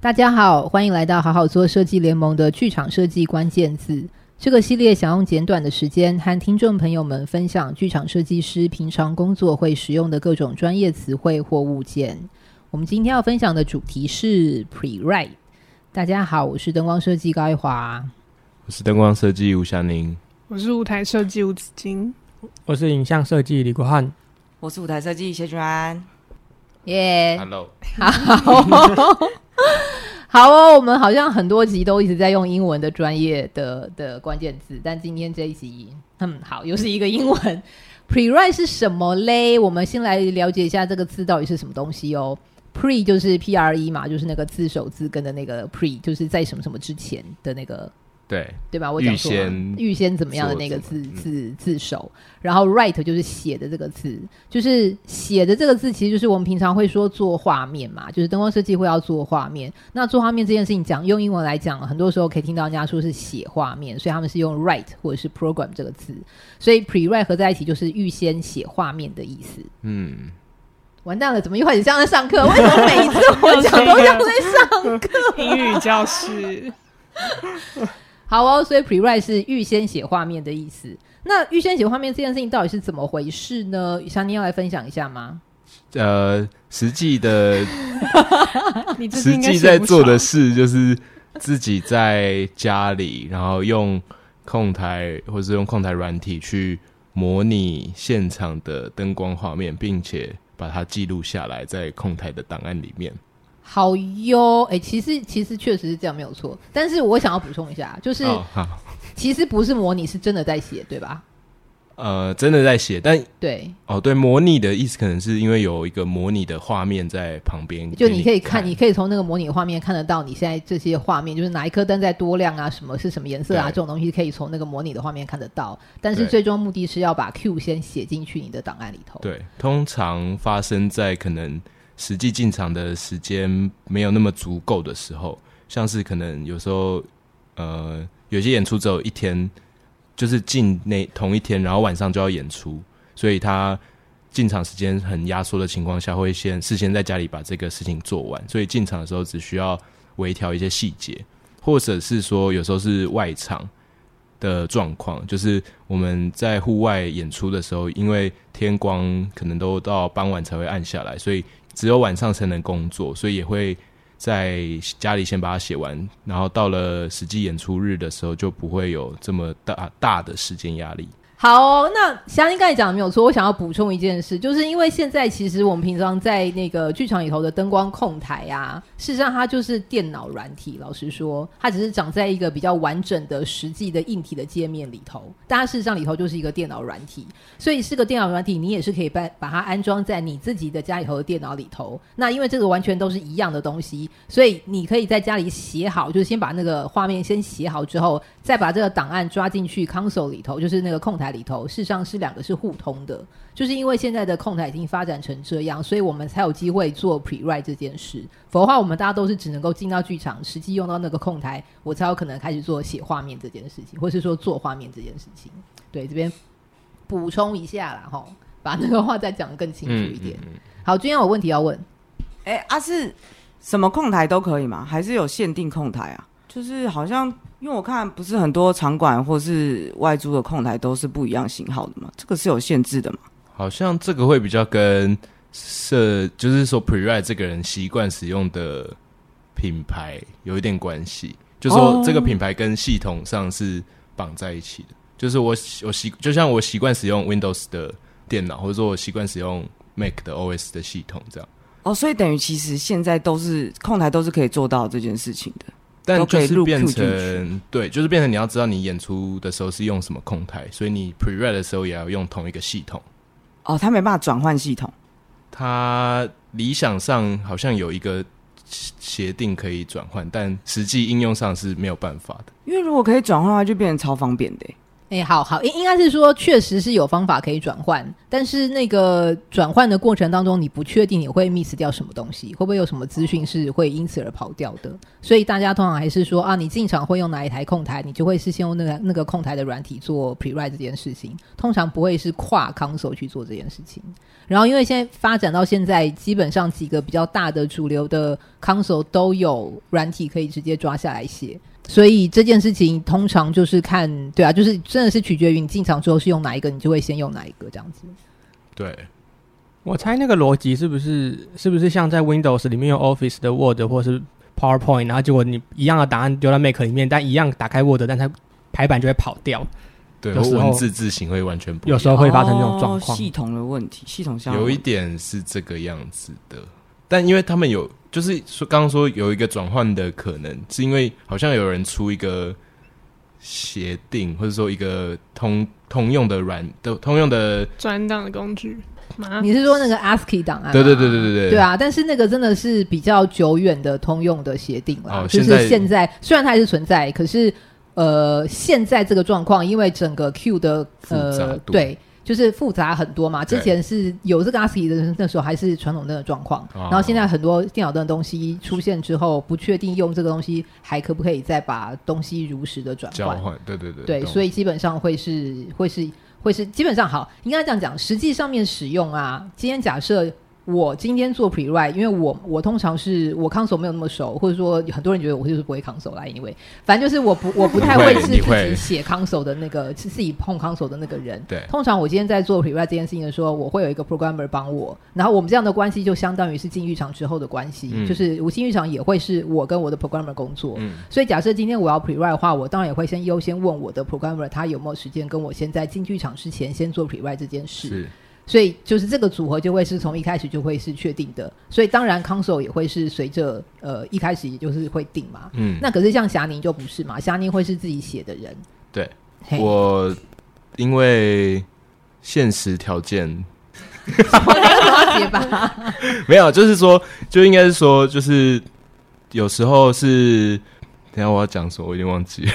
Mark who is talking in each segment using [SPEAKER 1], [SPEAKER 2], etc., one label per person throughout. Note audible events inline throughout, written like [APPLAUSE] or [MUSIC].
[SPEAKER 1] 大家好，欢迎来到好好做设计联盟的剧场设计关键字。这个系列想用简短的时间和听众朋友们分享剧场设计师平常工作会使用的各种专业词汇或物件。我们今天要分享的主题是 Pre-Write。大家好，我是灯光设计高一华，
[SPEAKER 2] 我是灯光设计吴祥宁，
[SPEAKER 3] 我是舞台设计吴子金，
[SPEAKER 4] 我是影像设计李国汉，
[SPEAKER 5] 我是舞台设计谢君安。
[SPEAKER 1] 耶、
[SPEAKER 2] yeah.，Hello，
[SPEAKER 1] 好。[LAUGHS] 好哦，我们好像很多集都一直在用英文的专业的的关键字，但今天这一集，嗯，好，又是一个英文。[LAUGHS] Pre-write 是什么嘞？我们先来了解一下这个字到底是什么东西哦。Pre 就是 P R E 嘛，就是那个字首字根的那个 Pre，就是在什么什么之前的那个。
[SPEAKER 2] 对
[SPEAKER 1] 对吧？我讲说预先怎么样的那个字字字首，然后 write 就是写的这个字，就是写的这个字，其实就是我们平常会说做画面嘛，就是灯光设计会要做画面。那做画面这件事情讲用英文来讲，很多时候可以听到人家说是写画面，所以他们是用 write 或者是 program 这个字，所以 pre-write 合在一起就是预先写画面的意思。嗯，完蛋了，怎么又开始像在上课？[LAUGHS] 为什么每一次我讲都像在上课？
[SPEAKER 3] 英语教室。
[SPEAKER 1] 好哦，所以 pre-write 是预先写画面的意思。那预先写画面这件事情到底是怎么回事呢？想你要来分享一下吗？
[SPEAKER 2] 呃，实际的，[LAUGHS] 实际在做的事就是自己在家里，然后用控台或是用控台软体去模拟现场的灯光画面，并且把它记录下来在控台的档案里面。
[SPEAKER 1] 好哟，哎、欸，其实其实确实是这样，没有错。但是我想要补充一下，就是、哦、其实不是模拟，是真的在写，对吧？
[SPEAKER 2] 呃，真的在写，但
[SPEAKER 1] 对
[SPEAKER 2] 哦，对，模拟的意思可能是因为有一个模拟的画面在旁边，
[SPEAKER 1] 就你可以看，你可以从那个模拟画面看得到你现在这些画面，就是哪一颗灯在多亮啊，什么是什么颜色啊，这种东西可以从那个模拟的画面看得到。但是最终目的是要把 Q 先写进去你的档案里头。
[SPEAKER 2] 对，通常发生在可能。实际进场的时间没有那么足够的时候，像是可能有时候，呃，有些演出只有一天，就是进那同一天，然后晚上就要演出，所以他进场时间很压缩的情况下，会先事先在家里把这个事情做完，所以进场的时候只需要微调一些细节，或者是说有时候是外场的状况，就是我们在户外演出的时候，因为天光可能都到傍晚才会暗下来，所以。只有晚上才能工作，所以也会在家里先把它写完，然后到了实际演出日的时候，就不会有这么大大的时间压力。
[SPEAKER 1] 好，那祥宁刚才讲的没有错。我想要补充一件事，就是因为现在其实我们平常在那个剧场里头的灯光控台啊，事实上它就是电脑软体。老实说，它只是长在一个比较完整的实际的硬体的界面里头，但它事实上里头就是一个电脑软体。所以是个电脑软体，你也是可以把把它安装在你自己的家里头的电脑里头。那因为这个完全都是一样的东西，所以你可以在家里写好，就是先把那个画面先写好之后，再把这个档案抓进去 console 里头，就是那个控台里头，事实上是两个是互通的。就是因为现在的控台已经发展成这样，所以我们才有机会做 pre-write 这件事。否则的话，我们大家都是只能够进到剧场，实际用到那个控台，我才有可能开始做写画面这件事情，或是说做画面这件事情。对，这边。补充一下啦，哈，把那个话再讲得更清楚一点。嗯嗯嗯、好，今天有问题要问。
[SPEAKER 5] 哎、欸，啊，是什么控台都可以吗？还是有限定控台啊？就是好像，因为我看不是很多场馆或是外租的控台都是不一样型号的嘛，这个是有限制的嘛？
[SPEAKER 2] 好像这个会比较跟设，就是说 Pre-Write 这个人习惯使用的品牌有一点关系，就说这个品牌跟系统上是绑在一起的。就是我我习就像我习惯使用 Windows 的电脑，或者说我习惯使用 Mac 的 OS 的系统，这样。
[SPEAKER 5] 哦，所以等于其实现在都是控台都是可以做到这件事情的，
[SPEAKER 2] 但就是变成对，就是变成你要知道你演出的时候是用什么控台，所以你 Pre-Write 的时候也要用同一个系统。
[SPEAKER 5] 哦，他没办法转换系统。
[SPEAKER 2] 他理想上好像有一个协定可以转换，但实际应用上是没有办法的。
[SPEAKER 5] 因为如果可以转换的话，就变成超方便的。
[SPEAKER 1] 哎、好好，应应该是说，确实是有方法可以转换，但是那个转换的过程当中，你不确定你会 miss 掉什么东西，会不会有什么资讯是会因此而跑掉的？所以大家通常还是说啊，你进场会用哪一台控台，你就会事先用那个那个控台的软体做 pre-write 这件事情，通常不会是跨 console 去做这件事情。然后因为现在发展到现在，基本上几个比较大的主流的 console 都有软体可以直接抓下来写。所以这件事情通常就是看，对啊，就是真的是取决于你进场之后是用哪一个，你就会先用哪一个这样子。
[SPEAKER 2] 对，
[SPEAKER 4] 我猜那个逻辑是不是是不是像在 Windows 里面用 Office 的 Word 或是 PowerPoint，然后结果你一样的答案丢到 Mac 里面，但一样打开 Word，但它排版就会跑掉。
[SPEAKER 2] 对，有时候文字字形会完全不一样，
[SPEAKER 4] 有时候会发生这种状况。
[SPEAKER 5] 哦，系统的问题，系统上
[SPEAKER 2] 有一点是这个样子的，但因为他们有。就是说，刚刚说有一个转换的可能，是因为好像有人出一个协定，或者说一个通通用的软的通用的
[SPEAKER 3] 转档的工具。
[SPEAKER 1] 你是说那个 ASCII 档案？
[SPEAKER 2] 对对对对对对。
[SPEAKER 1] 对啊，但是那个真的是比较久远的通用的协定了。
[SPEAKER 2] 哦，
[SPEAKER 1] 就是现在虽然它还是存在，可是呃，现在这个状况，因为整个 Q 的呃对。就是复杂很多嘛，之前是有这个 ASCII 的那时候还是传统灯的状况，然后现在很多电脑的东西出现之后，不确定用这个东西还可不可以再把东西如实的
[SPEAKER 2] 转换，对对对，
[SPEAKER 1] 对，所以基本上会是会是会是基本上好，应该这样讲，实际上面使用啊，今天假设。我今天做 pre-write，因为我我通常是我 console 没有那么熟，或者说很多人觉得我就是不会 console 来，因为反正就是我不 [LAUGHS] 我不太会是自己写 console 的那个是自己碰 console 的那个人。
[SPEAKER 2] 对，
[SPEAKER 1] 通常我今天在做 pre-write 这件事情的时候，我会有一个 programmer 帮我，然后我们这样的关系就相当于是进剧场之后的关系，嗯、就是我进剧场也会是我跟我的 programmer 工作。嗯，所以假设今天我要 pre-write 的话，我当然也会先优先问我的 programmer 他有没有时间跟我先在进剧场之前先做 pre-write 这件事。是。所以就是这个组合就会是从一开始就会是确定的，所以当然 console 也会是随着呃一开始也就是会定嘛。嗯，那可是像霞宁就不是嘛，霞宁会是自己写的人。
[SPEAKER 2] 对，我因为现实条件，
[SPEAKER 1] 写吧？[LAUGHS]
[SPEAKER 2] 没有，就是说，就应该是说，就是有时候是，等下我要讲什么，我已经忘记了。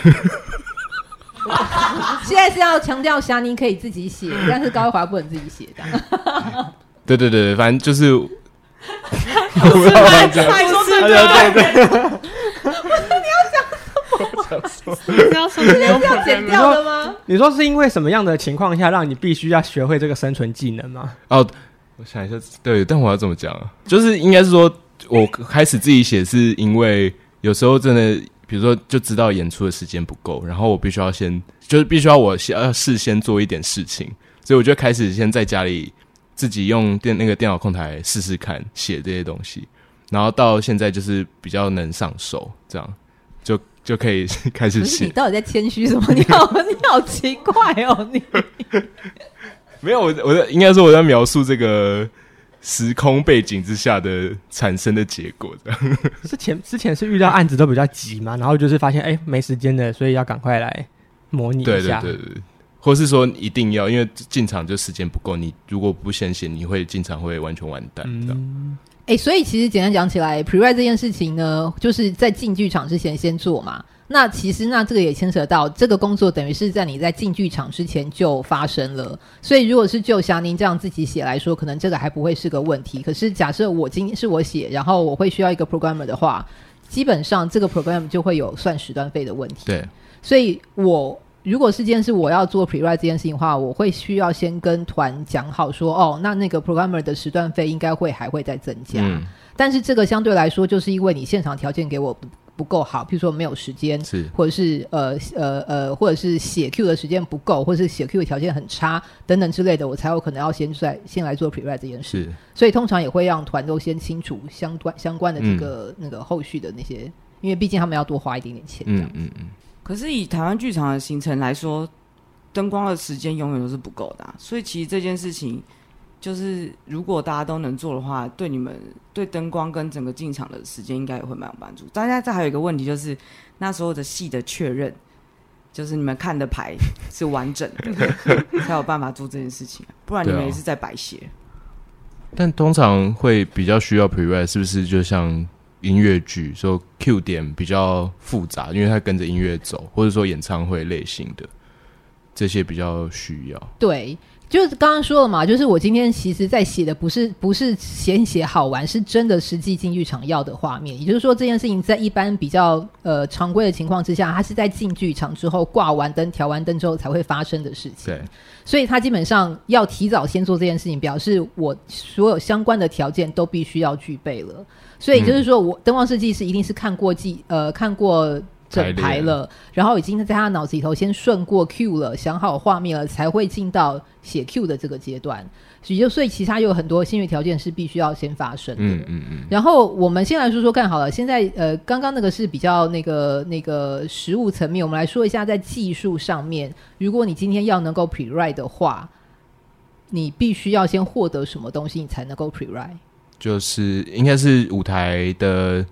[SPEAKER 2] [LAUGHS]
[SPEAKER 1] 现在是要强调霞宁可以自己写，但是高一华不能自己写的。[LAUGHS]
[SPEAKER 2] 对对对，反正就是。
[SPEAKER 5] 快说对对对。
[SPEAKER 1] 你要讲什么？
[SPEAKER 3] 你要说是
[SPEAKER 1] 要剪掉的吗？
[SPEAKER 4] 你说是因为什么样的情况下让你必须要学会这个。生存技能吗？
[SPEAKER 2] 哦，我想一下，对，但我要怎么讲啊？就是应该是说，我开始自己写，是因为有时候真的。比如说，就知道演出的时间不够，然后我必须要先，就是必须要我先要事先做一点事情，所以我就开始先在家里自己用电那个电脑控台试试看写这些东西，然后到现在就是比较能上手，这样就就可以 [LAUGHS] 开始写。
[SPEAKER 1] 你到底在谦虚什么？你好，你好奇怪哦，你
[SPEAKER 2] 没有我我在应该说我在描述这个。时空背景之下的产生的结果，这样。[LAUGHS]
[SPEAKER 4] 之前之前是遇到案子都比较急嘛，然后就是发现哎、欸、没时间的，所以要赶快来模拟一下。
[SPEAKER 2] 对对对对，或是说一定要，因为进场就时间不够，你如果不先写，你会进场会完全完蛋。这样。
[SPEAKER 1] 哎、欸，所以其实简单讲起来，pre-write 这件事情呢，就是在进剧场之前先做嘛。那其实，那这个也牵扯到这个工作，等于是在你在进剧场之前就发生了。所以，如果是就像您这样自己写来说，可能这个还不会是个问题。可是，假设我今天是我写，然后我会需要一个 programmer 的话，基本上这个 programmer 就会有算时段费的问题。
[SPEAKER 2] 对。
[SPEAKER 1] 所以我如果是件事我要做 pre-write 这件事情的话，我会需要先跟团讲好说，哦，那那个 programmer 的时段费应该会还会再增加。嗯。但是这个相对来说，就是因为你现场条件给我。不够好，譬如说没有时间，是或者是呃呃呃，或者是写 Q 的时间不够，或者是写 Q 的条件很差等等之类的，我才有可能要先在先来做 pre-write 这件事。是，所以通常也会让团都先清楚相关相关的这个、嗯、那个后续的那些，因为毕竟他们要多花一点点钱这样子。嗯嗯嗯。
[SPEAKER 5] 可是以台湾剧场的行程来说，灯光的时间永远都是不够的、啊，所以其实这件事情。就是如果大家都能做的话，对你们对灯光跟整个进场的时间应该也会蛮有帮助。大家这还有一个问题就是，那时候的戏的确认，就是你们看的牌是完整的，才有办法做这件事情，不然你们也是在白写。
[SPEAKER 2] 但通常会比较需要 pre-write，是不是就像音乐剧说 Q 点比较复杂，因为它跟着音乐走，或者说演唱会类型的。这些比较需要。
[SPEAKER 1] 对。就是刚刚说了嘛，就是我今天其实在写的不是不是写写好玩，是真的实际进剧场要的画面。也就是说，这件事情在一般比较呃常规的情况之下，它是在进剧场之后挂完灯、调完灯之后才会发生的事情。
[SPEAKER 2] 对，
[SPEAKER 1] 所以他基本上要提早先做这件事情，表示我所有相关的条件都必须要具备了。所以就是说我灯光设计师一定是看过记呃看过。整排了，然后已经在他脑子里头先顺过 Q 了，想好画面了，才会进到写 Q 的这个阶段。所以，所以其他有很多先决条件是必须要先发生的。
[SPEAKER 2] 嗯嗯嗯。然
[SPEAKER 1] 后我们先来说说看好了，现在呃，刚刚那个是比较那个那个实物层面，我们来说一下在技术上面，如果你今天要能够 pre-write 的话，你必须要先获得什么东西，你才能够 pre-write？
[SPEAKER 2] 就是应该是舞台的。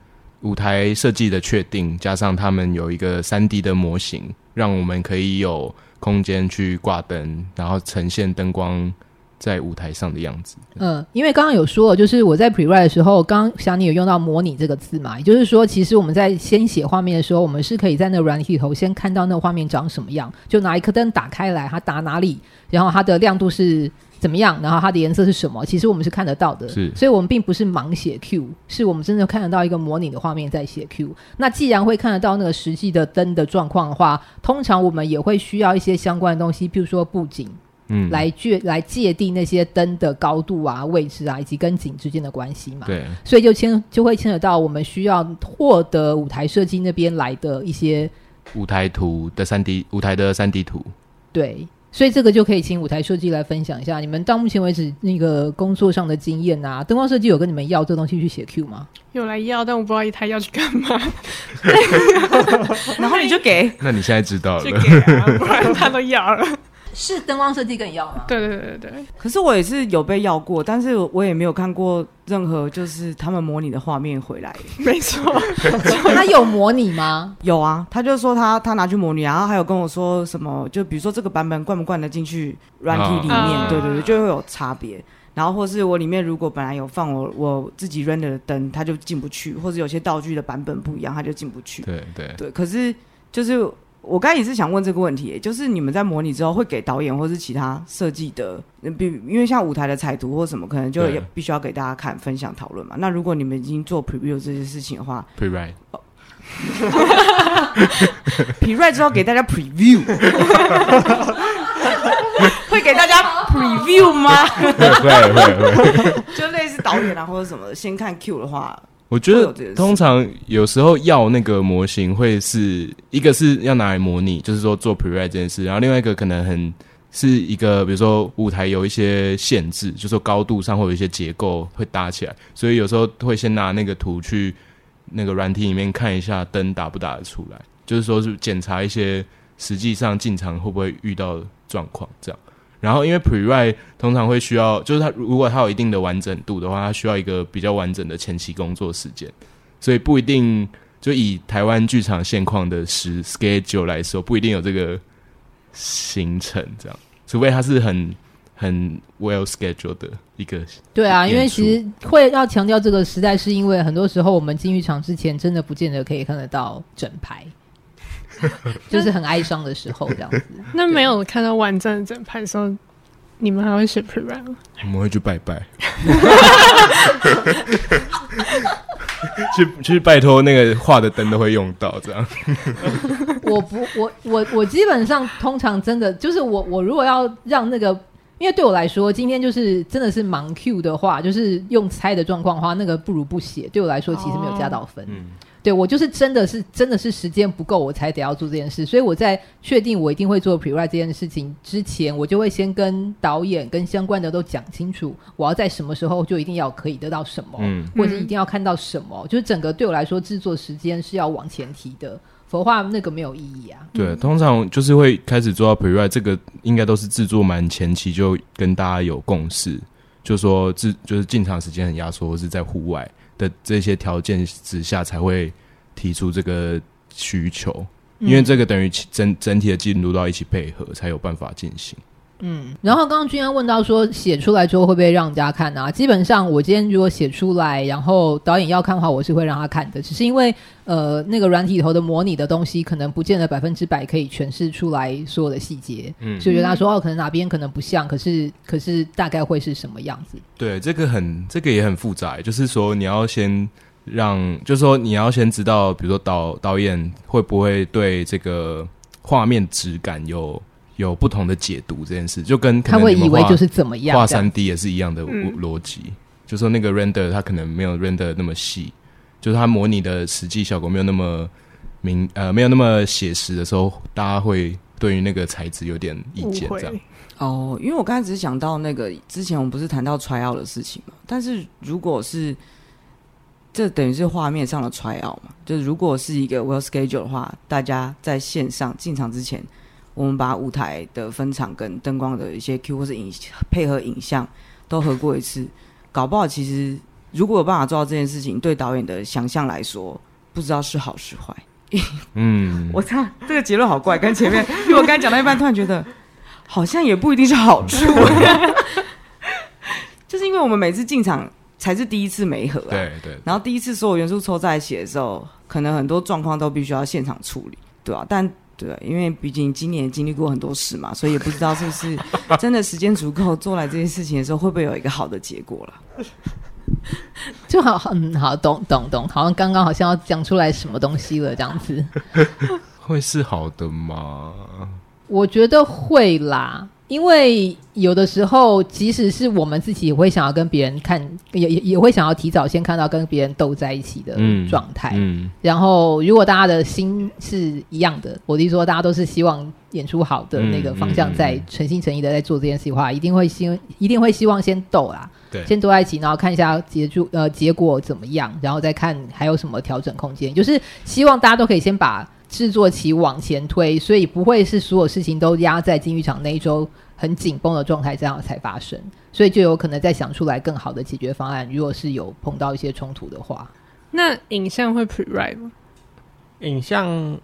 [SPEAKER 2] 舞台设计的确定，加上他们有一个三 D 的模型，让我们可以有空间去挂灯，然后呈现灯光在舞台上的样子。
[SPEAKER 1] 嗯，因为刚刚有说，就是我在 pre-write 的时候，刚想你有用到“模拟”这个字嘛，也就是说，其实我们在先写画面的时候，我们是可以在那个软体里头先看到那画面长什么样，就拿一颗灯打开来，它打哪里，然后它的亮度是。怎么样？然后它的颜色是什么？其实我们是看得到的，
[SPEAKER 2] 是，
[SPEAKER 1] 所以我们并不是盲写 Q，是我们真的看得到一个模拟的画面在写 Q。那既然会看得到那个实际的灯的状况的话，通常我们也会需要一些相关的东西，譬如说布景，嗯，来界来界定那些灯的高度啊、位置啊，以及跟景之间的关系嘛。
[SPEAKER 2] 对，
[SPEAKER 1] 所以就牵就会牵扯到我们需要获得舞台设计那边来的一些
[SPEAKER 2] 舞台图的三 D 舞台的三 D 图，
[SPEAKER 1] 对。所以这个就可以请舞台设计来分享一下，你们到目前为止那个工作上的经验啊，灯光设计有跟你们要这东西去写 Q 吗？
[SPEAKER 3] 有来要，但我不知道他要去干嘛。[LAUGHS]
[SPEAKER 5] 然后你就给，
[SPEAKER 2] 那你现在知道了，
[SPEAKER 3] 就给啊，不然他都要了。
[SPEAKER 1] 是灯光设计跟你要吗？
[SPEAKER 3] 对对对对。
[SPEAKER 5] 可是我也是有被要过，但是我也没有看过任何就是他们模拟的画面回来。[LAUGHS]
[SPEAKER 3] 没错，
[SPEAKER 1] 他有模拟吗？
[SPEAKER 5] 有啊，他就说他他拿去模拟，然后还有跟我说什么，就比如说这个版本灌不灌得进去软体里面，哦、对对对，就会有差别。然后或是我里面如果本来有放我我自己 render 的灯，它就进不去，或者有些道具的版本不一样，它就进不去。
[SPEAKER 2] 对对
[SPEAKER 5] 对，可是就是。我刚才也是想问这个问题，就是你们在模拟之后会给导演或是其他设计的，比因为像舞台的彩图或什么，可能就也必须要给大家看、分享、讨论嘛。那如果你们已经做 preview 这些事情的话
[SPEAKER 2] ，pre-write，pre-write
[SPEAKER 5] 之后给大家 preview，[LAUGHS] 会给大家 preview 吗？
[SPEAKER 2] 会会会，
[SPEAKER 5] 就类似导演啊或者什么，先看 Q 的话。
[SPEAKER 2] 我觉得通常有时候要那个模型会是一个是要拿来模拟，就是说做 pre-write 这件事，然后另外一个可能很是一个，比如说舞台有一些限制，就是说高度上会有一些结构会搭起来，所以有时候会先拿那个图去那个软体里面看一下灯打不打得出来，就是说是检查一些实际上进场会不会遇到状况这样。然后，因为 pre-write 通常会需要，就是它如果它有一定的完整度的话，它需要一个比较完整的前期工作时间，所以不一定就以台湾剧场现况的时 schedule 来说，不一定有这个行程这样，除非它是很很 well scheduled 的一个。
[SPEAKER 1] 对啊，因为其实会要强调这个时代，是因为很多时候我们进剧场之前，真的不见得可以看得到整排。[LAUGHS] 就是很哀伤的时候，这样子。[LAUGHS]
[SPEAKER 3] 那没有看到完整的整排的时候，你们还会写 pre-write 吗？
[SPEAKER 2] 我们会去拜拜，[LAUGHS] 去去拜托那个画的灯都会用到这样。
[SPEAKER 1] 我不，我我我基本上通常真的就是我我如果要让那个，因为对我来说，今天就是真的是盲 Q 的话，就是用猜的状况的话，那个不如不写。对我来说，其实没有加到分。哦嗯对，我就是真的是真的是时间不够，我才得要做这件事。所以我在确定我一定会做 pre-write 这件事情之前，我就会先跟导演跟相关的都讲清楚，我要在什么时候就一定要可以得到什么，嗯，或者一定要看到什么。嗯、就是整个对我来说，制作时间是要往前提的，否则话那个没有意义啊。
[SPEAKER 2] 对，通常就是会开始做到 pre-write，这个应该都是制作蛮前期就跟大家有共识，就说制就是进场时间很压缩，或是在户外。的这些条件之下才会提出这个需求，因为这个等于整整体的进度都要一起配合，才有办法进行。
[SPEAKER 1] 嗯，然后刚刚君安问到说，写出来之后会不会让人家看啊？基本上我今天如果写出来，然后导演要看的话，我是会让他看的。只是因为呃，那个软体里头的模拟的东西，可能不见得百分之百可以诠释出来所有的细节。嗯，所以觉得他说哦，可能哪边可能不像，可是可是大概会是什么样子？
[SPEAKER 2] 对，这个很这个也很复杂，就是说你要先让，就是说你要先知道，比如说导导演会不会对这个画面质感有。有不同的解读这件事，就跟
[SPEAKER 1] 他会以为就是怎么样
[SPEAKER 2] 画三 D 也是一样的逻辑，嗯、就说那个 render 它可能没有 render 那么细，就是它模拟的实际效果没有那么明呃没有那么写实的时候，大家会对于那个材质有点意见这样。
[SPEAKER 5] 哦，因为我刚才只是讲到那个之前我们不是谈到 try out 的事情嘛，但是如果是这等于是画面上的 try out 嘛，就是如果是一个 well schedule 的话，大家在线上进场之前。我们把舞台的分场跟灯光的一些 Q 或是影配合影像都合过一次，搞不好其实如果有办法做到这件事情，对导演的想象来说，不知道是好是坏。嗯，[LAUGHS] 我操，这个结论好怪，跟前面 [LAUGHS] 因为我刚才讲到一半，突然觉得好像也不一定是好处，[LAUGHS] 就是因为我们每次进场才是第一次没合啊，
[SPEAKER 2] 对对，
[SPEAKER 5] 然后第一次所有元素凑在一起的时候，可能很多状况都必须要现场处理，对吧？但对，因为毕竟今年经历过很多事嘛，所以也不知道是不是真的时间足够做来这件事情的时候，会不会有一个好的结果了？[LAUGHS]
[SPEAKER 1] 就好，嗯，好，懂懂懂，好像刚刚好像要讲出来什么东西了，这样子，[LAUGHS]
[SPEAKER 2] 会是好的吗？
[SPEAKER 1] 我觉得会啦。因为有的时候，即使是我们自己也会想要跟别人看，也也也会想要提早先看到跟别人斗在一起的状态。嗯，嗯，然后如果大家的心是一样的，我就说大家都是希望演出好的那个方向，在诚心诚意的在做这件事的话，一定会希一定会希望先斗啦，对，先斗在一起，然后看一下结束呃结果怎么样，然后再看还有什么调整空间，就是希望大家都可以先把。制作期往前推，所以不会是所有事情都压在金玉场那一周很紧绷的状态这样才发生，所以就有可能再想出来更好的解决方案。如果是有碰到一些冲突的话，
[SPEAKER 3] 那影像会 pre-write 吗？
[SPEAKER 4] 影像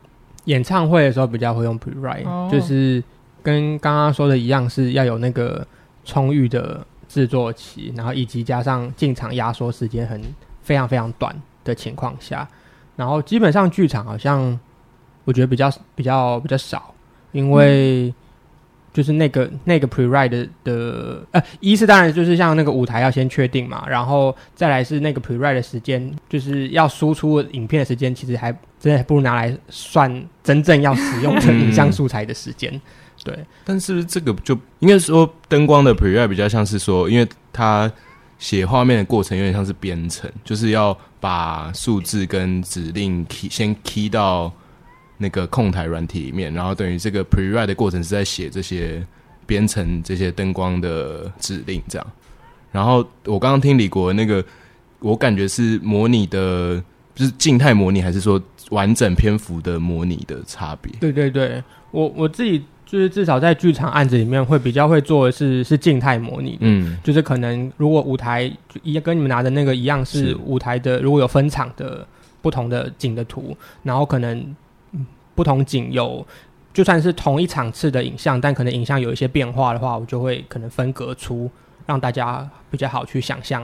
[SPEAKER 4] 演唱会的时候比较会用 pre-write，、oh. 就是跟刚刚说的一样，是要有那个充裕的制作期，然后以及加上进场压缩时间很非常非常短的情况下，然后基本上剧场好像。我觉得比较比较比较少，因为就是那个、嗯、那个 pre-write 的，的呃，一是当然就是像那个舞台要先确定嘛，然后再来是那个 pre-write 的时间，就是要输出影片的时间，其实还真的不如拿来算真正要使用成影像素材的时间。对，
[SPEAKER 2] 但是这个就应该说灯光的 pre-write 比较像是说，因为它写画面的过程有点像是编程，就是要把数字跟指令 key 先 key 到。那个控台软体里面，然后等于这个 pre-write 的过程是在写这些编程这些灯光的指令，这样。然后我刚刚听李国那个，我感觉是模拟的，就是静态模拟，还是说完整篇幅的模拟的差别？
[SPEAKER 4] 对对对，我我自己就是至少在剧场案子里面会比较会做的是是静态模拟，嗯，就是可能如果舞台一跟你们拿的那个一样是舞台的，如果有分场的不同的景的图，然后可能。不同景有，就算是同一场次的影像，但可能影像有一些变化的话，我就会可能分隔出，让大家比较好去想象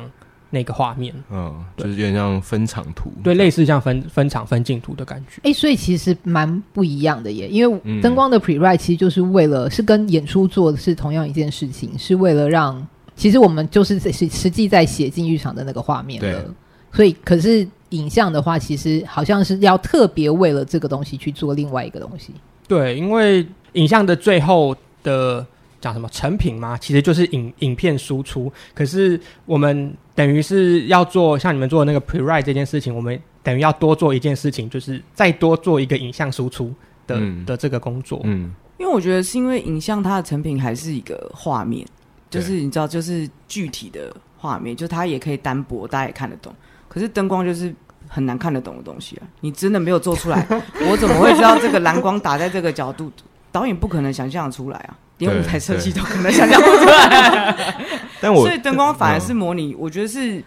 [SPEAKER 4] 那个画面。
[SPEAKER 2] 嗯，就是有点像分场图，
[SPEAKER 4] 对，类似像分分场分镜图的感觉。
[SPEAKER 1] 哎、欸，所以其实蛮不一样的耶，因为灯光的 pre-write 其实就是为了是跟演出做的是同样一件事情，是为了让其实我们就是实实际在写进剧场的那个画面了。所以，可是影像的话，其实好像是要特别为了这个东西去做另外一个东西。
[SPEAKER 4] 对，因为影像的最后的讲什么成品嘛，其实就是影影片输出。可是我们等于是要做像你们做的那个 pre-write 这件事情，我们等于要多做一件事情，就是再多做一个影像输出的、嗯、的这个工作。嗯，
[SPEAKER 5] 因为我觉得是因为影像它的成品还是一个画面，就是你知道，就是具体的画面，就它也可以单薄，大家也看得懂。可是灯光就是很难看得懂的东西啊！你真的没有做出来，[LAUGHS] 我怎么会知道这个蓝光打在这个角度？导演不可能想象出来啊，连舞台设计都可能想象不出来。[LAUGHS] 但我所以灯光反而是模拟，我觉得是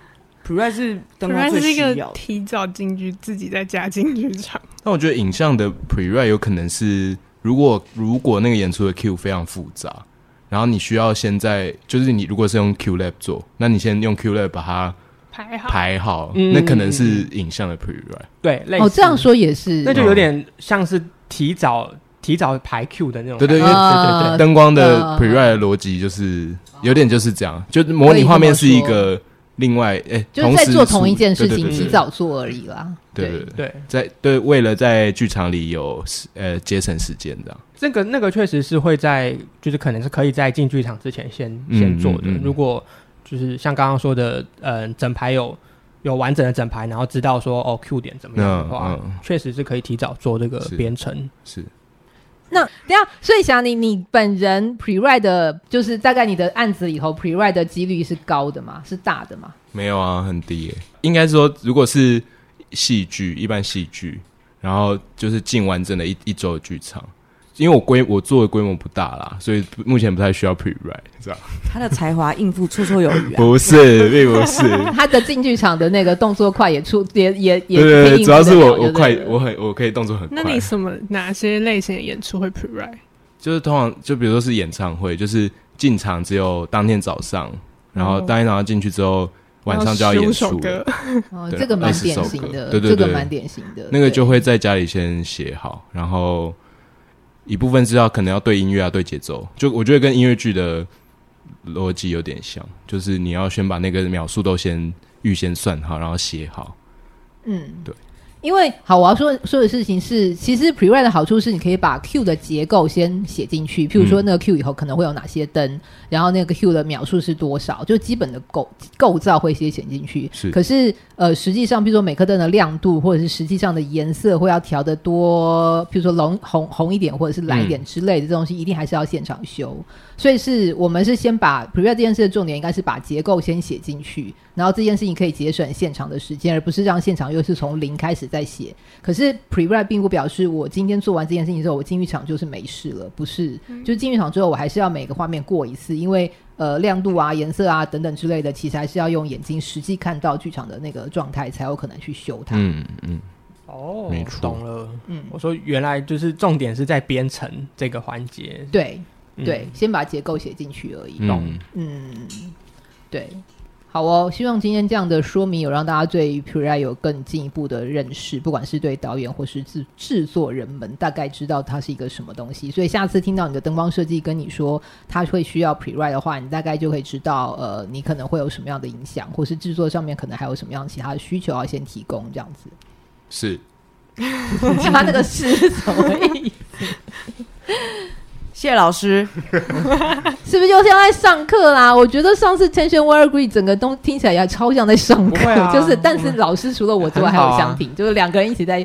[SPEAKER 5] pre-write 是灯光最需要的。
[SPEAKER 3] 提早进去，自己再加进剧场。
[SPEAKER 2] 但我觉得影像的 pre-write 有可能是，如果如果那个演出的 cue 非常复杂，然后你需要先在，就是你如果是用 QLab 做，那你先用 QLab 把它
[SPEAKER 3] 排好，
[SPEAKER 2] 排好，
[SPEAKER 4] 嗯
[SPEAKER 2] 那可能是影像的 pre-write。
[SPEAKER 4] 对，类似
[SPEAKER 1] 哦，这样说也是，
[SPEAKER 4] 那就有点像是提早提早排 Q 的那种感觉。
[SPEAKER 2] 对对，因为
[SPEAKER 1] 啊
[SPEAKER 2] 灯光的
[SPEAKER 1] 嗯
[SPEAKER 2] pre-write 的逻辑就是有点就是这样，就模拟画面是一个另外哎，
[SPEAKER 1] 就是在
[SPEAKER 2] 时
[SPEAKER 1] 做同一件事情，
[SPEAKER 2] 对对对
[SPEAKER 1] 提早做而已啦。
[SPEAKER 2] 对对对，
[SPEAKER 4] 对，
[SPEAKER 2] 在对为了在剧场里有呃节省时间这样。
[SPEAKER 4] 这个那个确实是会在，就是可能是可以在进剧场之前先
[SPEAKER 2] 嗯
[SPEAKER 4] 先做的。
[SPEAKER 2] 嗯嗯
[SPEAKER 4] 如果就是像刚刚说的，呃，整排有有完整的整排，然后知道说哦 Q 点怎么样的话，
[SPEAKER 2] 嗯嗯
[SPEAKER 4] 确实是可以提早做这
[SPEAKER 2] 个
[SPEAKER 4] 编程。
[SPEAKER 2] 是
[SPEAKER 1] 那等下，所以想你你本人 pre-write 的，就是大概你的案子里头 pre-write 的几率是高的吗？是大的吗？
[SPEAKER 2] 没有啊，很低耶。应该是说，如果是戏剧，一般戏剧，然后就是进完整的一一周的剧场。因为我规我做的规模不大啦，所以目前不太需要 pre-write 这样。
[SPEAKER 5] 他的才华应付绰绰有余啊。
[SPEAKER 2] 不是，并不是。[LAUGHS]
[SPEAKER 1] 他的进剧场的那个动作快，也出也也也对对对，
[SPEAKER 2] 主要是我我快我很我可以动作很快。
[SPEAKER 3] 那你什么哪些类型的演出会 pre-write？
[SPEAKER 2] 就是通常就比如说是演唱会，就是进场只有当天早上，然后当天早上进去之后，晚上就要演出
[SPEAKER 1] 哦，这个
[SPEAKER 2] 蛮
[SPEAKER 1] 典型的，
[SPEAKER 2] 对对对
[SPEAKER 1] 这个蛮典型的。
[SPEAKER 2] 那
[SPEAKER 1] 个
[SPEAKER 2] 就会在家里先写好，然后一部分是要可能要对音乐啊、对节奏，就我觉得跟音乐剧的逻辑有点像，就是你要先把那个秒数都先预先算好，然后写好。
[SPEAKER 1] 嗯，
[SPEAKER 2] 对。
[SPEAKER 1] 因为好，我要说说的事情是，其实 pre-write 的好处是，你可以把 Q 的结构先写进去，譬如说那个 Q 以后可能会有哪些灯，然后那个 Q 的秒数是多少，就基本的构构造会先写进去。
[SPEAKER 2] 是
[SPEAKER 1] 可是呃，实际上，譬如说每颗灯的亮度，或者是实际上的颜色，会要调得多，譬如说红红红一点，或者是蓝一点之类的这东西，一定还是要现场修。所以是我们是先把 pre-write 这件事的重点，应该是把结构先写进去，然后这件事情可以节省现场的时间，而不是让现场又是从零开始再写。可是 pre-write 并不表示我今天做完这件事情之后，我进剧场就是没事了，不是？就是进剧场之后，我还是要每个画面过一次，因为呃亮度啊、颜色啊等等之类的，其实还是要用眼睛实际看到剧场的那个状态，才有可能去修它。
[SPEAKER 2] 嗯嗯，
[SPEAKER 4] 哦
[SPEAKER 2] 没错
[SPEAKER 4] 懂了。
[SPEAKER 1] 嗯
[SPEAKER 4] 我说原来就是重点是在编程这个环节。
[SPEAKER 1] 对
[SPEAKER 4] 嗯
[SPEAKER 1] 对，先把结构写进去而已。
[SPEAKER 2] 嗯
[SPEAKER 1] 嗯，对，好哦。希望今天这样的说明有让大家对于 pre-write 有更进一步的认识，不管是对导演或是制制作人们，大概知道它是一个什么东西。所以下次听到你的灯光设计跟你说它会需要 pre-write 的话，你大概就可以知道，呃，你可能会有什么样的影响，或是制作上面可能还有什么样其他的需求要先提供，这样子。
[SPEAKER 2] 是。[LAUGHS]
[SPEAKER 1] 他那个是什么意思？
[SPEAKER 5] 谢老师，[LAUGHS]
[SPEAKER 1] 是不是又像在上课啦？我觉得上次 Tension Wire Agree 整个都听起来也超像在上
[SPEAKER 4] 课，啊
[SPEAKER 1] 就是但是老师除了我之外还有香婷，
[SPEAKER 4] 啊
[SPEAKER 1] 就是两个人一起在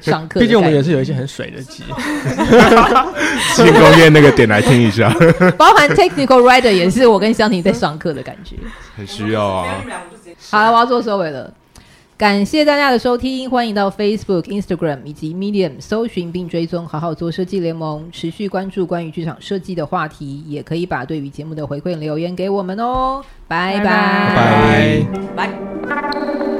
[SPEAKER 1] 上课。
[SPEAKER 4] 毕竟我们也是有一些很水的集，[LAUGHS]
[SPEAKER 2] 庆功宴那个点来听一下，[LAUGHS]
[SPEAKER 1] 包含 Technical Writer 也是我跟香婷在上课的感觉。
[SPEAKER 2] 很需要啊。
[SPEAKER 1] 好了，我要做收尾了。感谢大家的收听，欢迎到 Facebook、Instagram 以及 Medium 搜寻并追踪“好好做设计联盟”，持续关注关于剧场设计的话题，也可以把对于节目的回馈留言给我们哦。拜
[SPEAKER 3] 拜
[SPEAKER 1] 拜
[SPEAKER 2] 拜。